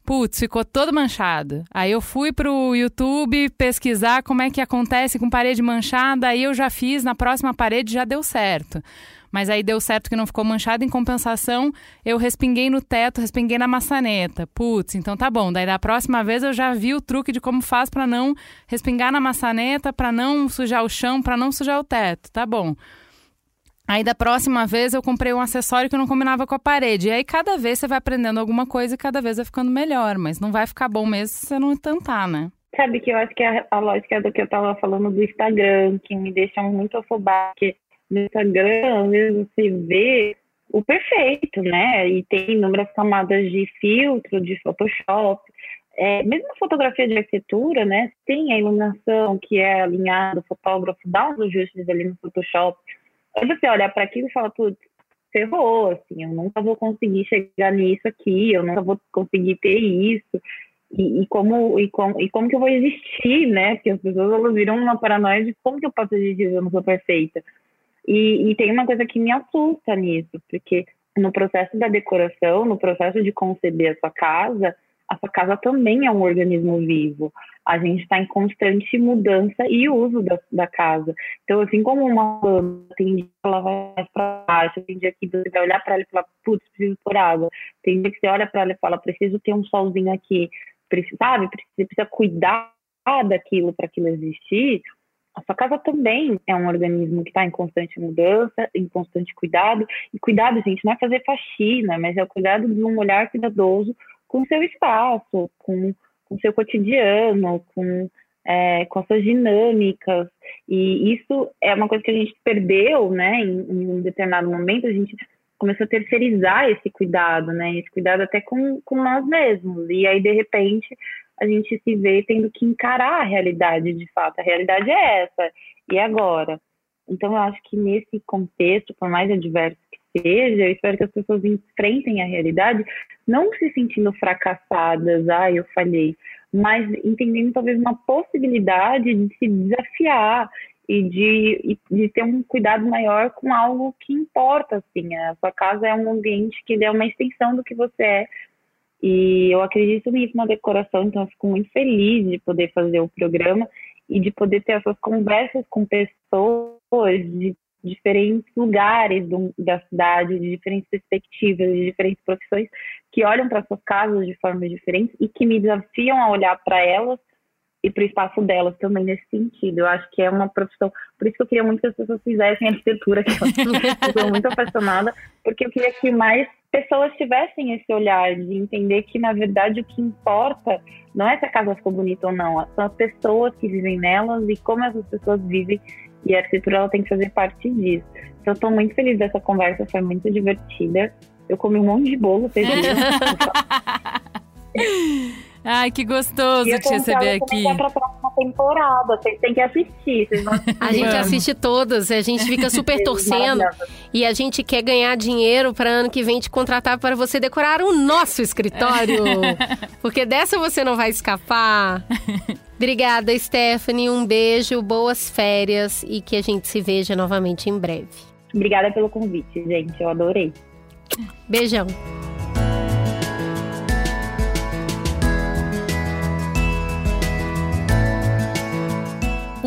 Putz, ficou todo manchado. Aí eu fui pro YouTube pesquisar como é que acontece com parede manchada, aí eu já fiz, na próxima parede já deu certo mas aí deu certo que não ficou manchado. Em compensação, eu respinguei no teto, respinguei na maçaneta. Putz, então tá bom. Daí da próxima vez eu já vi o truque de como faz para não respingar na maçaneta, para não sujar o chão, para não sujar o teto. Tá bom. Aí da próxima vez eu comprei um acessório que não combinava com a parede. E aí cada vez você vai aprendendo alguma coisa e cada vez vai ficando melhor. Mas não vai ficar bom mesmo se você não tentar, né? Sabe que eu acho que a, a lógica do que eu tava falando do Instagram, que me deixa muito afobada, que no Instagram, vezes você vê o perfeito, né? E tem inúmeras camadas de filtro, de Photoshop. É, mesmo fotografia de arquitetura, né? Tem a iluminação que é alinhada, o fotógrafo dá uns ajustes ali no Photoshop. Aí você olha para aquilo e fala, putz, ferrou, assim, eu nunca vou conseguir chegar nisso aqui, eu nunca vou conseguir ter isso. E, e, como, e, como, e como que eu vou existir, né? Porque as pessoas elas viram uma paranoia de como que eu posso existir eu não sou perfeita. E, e tem uma coisa que me assusta nisso, porque no processo da decoração, no processo de conceber a sua casa, a sua casa também é um organismo vivo. A gente está em constante mudança e uso da, da, casa. Então, assim como uma planta, tem dia que ela vai mais para baixo, tem dia que você vai olhar para ela e falar, putz, preciso por água. Tem dia que você olha para ela e fala, preciso ter um solzinho aqui. Precisa, sabe? Você precisa cuidar daquilo para aquilo existir. A sua casa também é um organismo que está em constante mudança, em constante cuidado. E cuidado, gente, não é fazer faxina, mas é o cuidado de um olhar cuidadoso com o seu espaço, com o seu cotidiano, com, é, com as suas dinâmicas. E isso é uma coisa que a gente perdeu, né? Em, em um determinado momento, a gente começou a terceirizar esse cuidado, né? Esse cuidado até com, com nós mesmos. E aí, de repente, a gente se vê tendo que encarar a realidade de fato. A realidade é essa. E agora? Então, eu acho que nesse contexto, por mais adverso que seja, eu espero que as pessoas enfrentem a realidade, não se sentindo fracassadas, ah, eu falhei, mas entendendo talvez uma possibilidade de se desafiar e de, de ter um cuidado maior com algo que importa, assim. A sua casa é um ambiente que é uma extensão do que você é e eu acredito nisso na decoração, então eu fico muito feliz de poder fazer o programa e de poder ter essas conversas com pessoas de diferentes lugares do, da cidade, de diferentes perspectivas, de diferentes profissões, que olham para suas casas de formas diferentes e que me desafiam a olhar para elas e para o espaço delas também nesse sentido. Eu acho que é uma profissão. Por isso que eu queria muito que as pessoas fizessem arquitetura, que eu estou muito apaixonada, porque eu queria que mais pessoas tivessem esse olhar de entender que, na verdade, o que importa não é se a casa ficou bonita ou não, são as pessoas que vivem nelas e como essas pessoas vivem. E a arquitetura ela tem que fazer parte disso. Então, eu estou muito feliz dessa conversa, foi muito divertida. Eu comi um monte de bolo, vocês [laughs] viram? [laughs] Ai, que gostoso te receber aqui. Pra próxima temporada, vocês têm que assistir. assistir. A gente assiste todas, a gente fica super [laughs] torcendo e a gente quer ganhar dinheiro para ano que vem te contratar para você decorar o nosso escritório. [laughs] Porque dessa você não vai escapar. Obrigada, Stephanie. Um beijo, boas férias e que a gente se veja novamente em breve. Obrigada pelo convite, gente. Eu adorei. Beijão.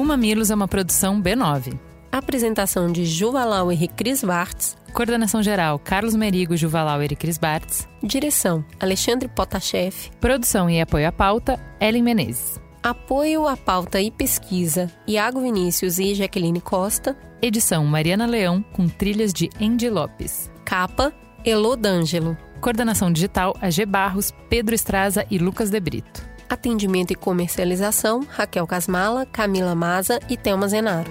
O Mamilos é uma produção B9. Apresentação de Juvalauer e Cris Bartz. Coordenação geral Carlos Merigo, Juvalauer e Cris Bartz. Direção Alexandre Potashev. Produção e apoio à pauta Ellen Menezes. Apoio à pauta e pesquisa Iago Vinícius e Jaqueline Costa. Edição Mariana Leão com trilhas de Andy Lopes. Capa Elô D'Angelo. Coordenação digital AG Barros, Pedro Estraza e Lucas De Brito. Atendimento e comercialização, Raquel Casmala, Camila Maza e Thelma Zenaro.